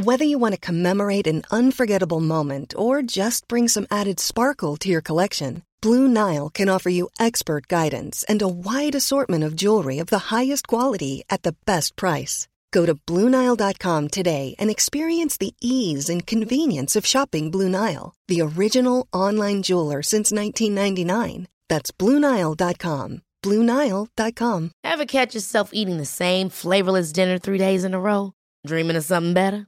Whether you want to commemorate an unforgettable moment or just bring some added sparkle to your collection, Blue Nile can offer you expert guidance and a wide assortment of jewelry of the highest quality at the best price. Go to BlueNile.com today and experience the ease and convenience of shopping Blue Nile, the original online jeweler since 1999. That's BlueNile.com. BlueNile.com. Ever catch yourself eating the same flavorless dinner three days in a row? Dreaming of something better?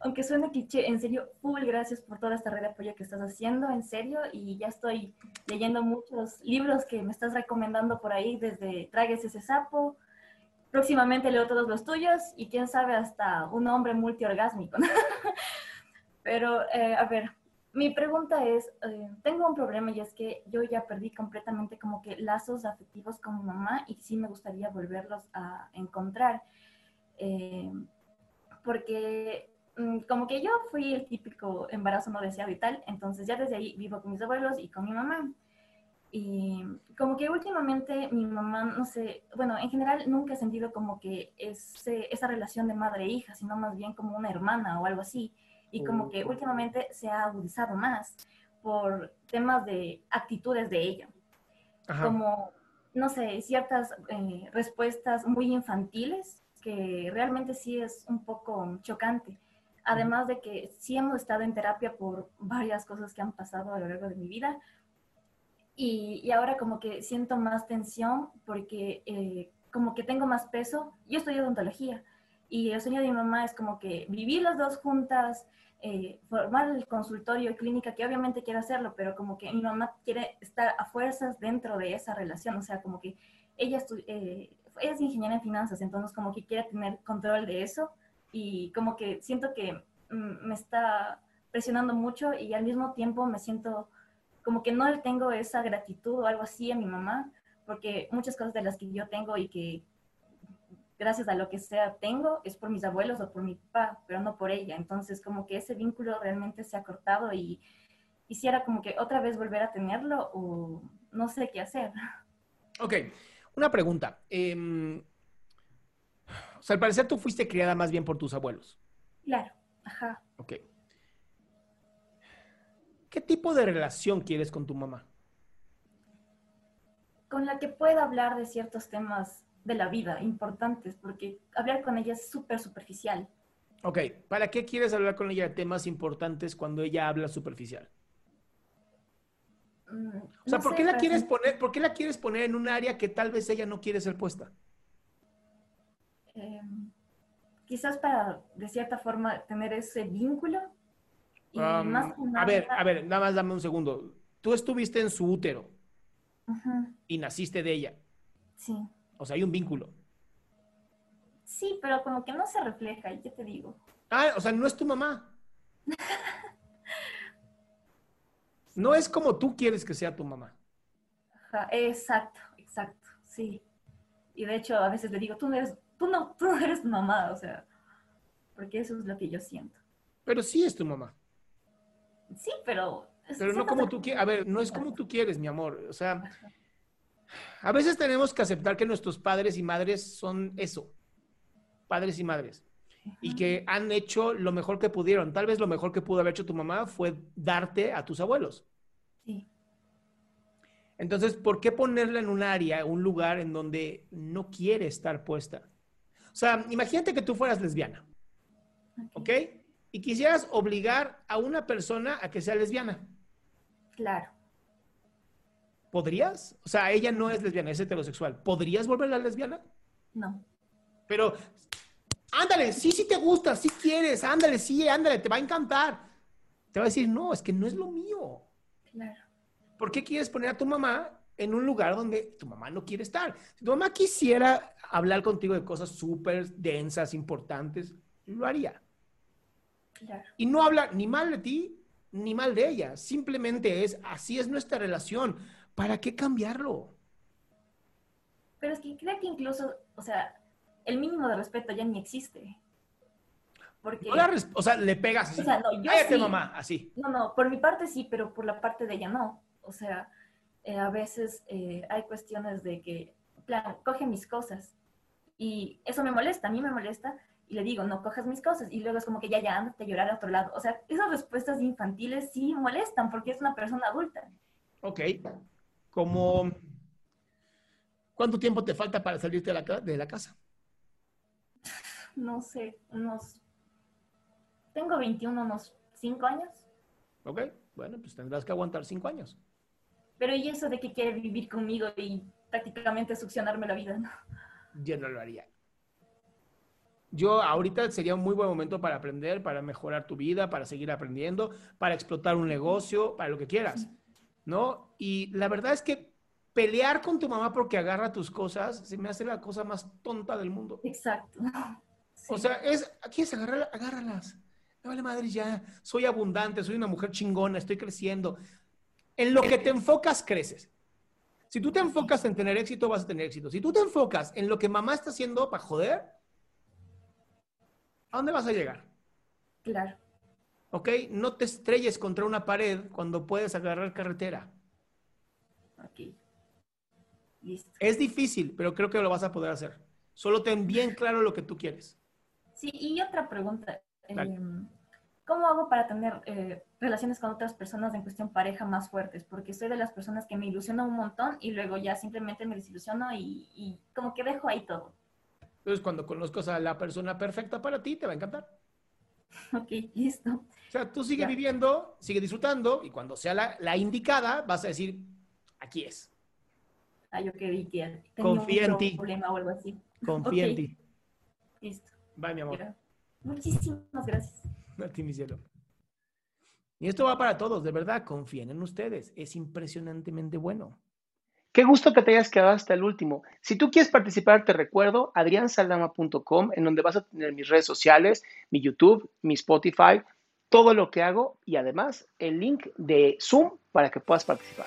aunque suene cliché, en serio, full gracias por toda esta red de apoyo que estás haciendo, en serio, y ya estoy leyendo muchos libros que me estás recomendando por ahí, desde Tragues ese sapo, próximamente leo todos los tuyos, y quién sabe, hasta un hombre multiorgásmico. Pero, eh, a ver, mi pregunta es, eh, tengo un problema y es que yo ya perdí completamente como que lazos afectivos con mi mamá y sí me gustaría volverlos a encontrar. Eh, porque como que yo fui el típico embarazo no deseado y tal, entonces ya desde ahí vivo con mis abuelos y con mi mamá. Y como que últimamente mi mamá, no sé, bueno, en general nunca he sentido como que ese, esa relación de madre e hija, sino más bien como una hermana o algo así. Y como que últimamente se ha agudizado más por temas de actitudes de ella. Como, no sé, ciertas eh, respuestas muy infantiles que realmente sí es un poco chocante. Además de que sí hemos estado en terapia por varias cosas que han pasado a lo largo de mi vida. Y, y ahora como que siento más tensión porque eh, como que tengo más peso. Yo estudio odontología y el sueño de mi mamá es como que vivir las dos juntas, eh, formar el consultorio y clínica, que obviamente quiero hacerlo, pero como que mi mamá quiere estar a fuerzas dentro de esa relación, o sea, como que ella, eh, ella es ingeniera en finanzas, entonces como que quiere tener control de eso y como que siento que mm, me está presionando mucho y al mismo tiempo me siento como que no le tengo esa gratitud o algo así a mi mamá, porque muchas cosas de las que yo tengo y que gracias a lo que sea tengo es por mis abuelos o por mi papá, pero no por ella. Entonces como que ese vínculo realmente se ha cortado y quisiera como que otra vez volver a tenerlo o no sé qué hacer. Ok, una pregunta. Eh, o sea, al parecer tú fuiste criada más bien por tus abuelos. Claro, ajá. Ok. ¿Qué tipo de relación quieres con tu mamá? Con la que pueda hablar de ciertos temas de la vida importantes, porque hablar con ella es súper superficial. Ok, ¿para qué quieres hablar con ella de temas importantes cuando ella habla superficial? Mm, o sea, ¿por, qué la quieres poner, ¿por qué la quieres poner en un área que tal vez ella no quiere ser puesta? Em, quizás para, de cierta forma, tener ese vínculo. Y más a ver, a ver, nada más dame un segundo. Tú estuviste en su útero y naciste de ella. Sí. O sea, hay un vínculo. Sí, pero como que no se refleja, ¿y qué te digo? Ah, o sea, no es tu mamá. no es como tú quieres que sea tu mamá. exacto, exacto, sí. Y de hecho, a veces le digo, tú no eres tú no, tú eres tu mamá, o sea, porque eso es lo que yo siento. Pero sí es tu mamá. Sí, pero... Pero no como tú quieres, a ver, no es como tú quieres, mi amor, o sea, a veces tenemos que aceptar que nuestros padres y madres son eso, padres y madres. y que han hecho lo mejor que pudieron. Tal vez lo mejor que pudo haber hecho tu mamá fue darte a tus abuelos. Sí. Entonces, ¿por qué ponerla en un área, un lugar en donde no quiere estar puesta? O sea, imagínate que tú fueras lesbiana, ¿ok? Y quisieras obligar a una persona a que sea lesbiana. Claro. ¿Podrías? O sea, ella no es lesbiana, es heterosexual. ¿Podrías volverla lesbiana? No. Pero, ándale, sí, sí te gusta, sí quieres, ándale, sí, ándale, te va a encantar. Te va a decir, no, es que no es lo mío. Claro. ¿Por qué quieres poner a tu mamá en un lugar donde tu mamá no quiere estar? Si tu mamá quisiera hablar contigo de cosas súper densas, importantes, lo haría. Claro. Y no habla ni mal de ti, ni mal de ella. Simplemente es, así es nuestra relación. ¿Para qué cambiarlo? Pero es que creo que incluso, o sea, el mínimo de respeto ya ni existe. Porque, o sea, le pegas así. O sea, no, yo mamá, así. No, no, por mi parte sí, pero por la parte de ella no. O sea, eh, a veces eh, hay cuestiones de que, plan, coge mis cosas. Y eso me molesta, a mí me molesta. Y le digo, no cojas mis cosas. Y luego es como que ya, ya, andate a llorar a otro lado. O sea, esas respuestas infantiles sí molestan porque es una persona adulta. Ok. Como, ¿cuánto tiempo te falta para salirte de la, de la casa? No sé, unos, tengo 21, unos 5 años. Ok, bueno, pues tendrás que aguantar 5 años. Pero ¿y eso de que quiere vivir conmigo y prácticamente succionarme la vida? No? Yo no lo haría. Yo ahorita sería un muy buen momento para aprender, para mejorar tu vida, para seguir aprendiendo, para explotar un negocio, para lo que quieras, ¿no? Y la verdad es que pelear con tu mamá porque agarra tus cosas se me hace la cosa más tonta del mundo. Exacto. O sea, es, aquí es agarrar, agárralas. Me vale madre ya, soy abundante, soy una mujer chingona, estoy creciendo. En lo que te enfocas, creces. Si tú te enfocas en tener éxito, vas a tener éxito. Si tú te enfocas en lo que mamá está haciendo para joder, ¿a dónde vas a llegar? Claro. ¿Ok? No te estrelles contra una pared cuando puedes agarrar carretera. Ok. Listo. Es difícil, pero creo que lo vas a poder hacer. Solo ten bien claro lo que tú quieres. Sí, y otra pregunta. Em, ¿Cómo hago para tener eh, relaciones con otras personas en cuestión pareja más fuertes? Porque soy de las personas que me ilusiono un montón y luego ya simplemente me desilusiono y, como que dejo ahí todo. Entonces, cuando conozcas a la persona perfecta para ti, te va a encantar. Ok, listo. O sea, tú sigue viviendo, sigue disfrutando y cuando sea la, indicada, vas a decir, aquí es. Ah, yo creí que tenía Confía un problema o algo así. Confía en ti. Listo. Bye, mi amor. Muchísimas gracias. Ti, mi cielo. Y esto va para todos, de verdad, confíen en ustedes. Es impresionantemente bueno. Qué gusto que te hayas quedado hasta el último. Si tú quieres participar, te recuerdo adriansaldama.com, en donde vas a tener mis redes sociales, mi YouTube, mi Spotify, todo lo que hago y además el link de Zoom para que puedas participar.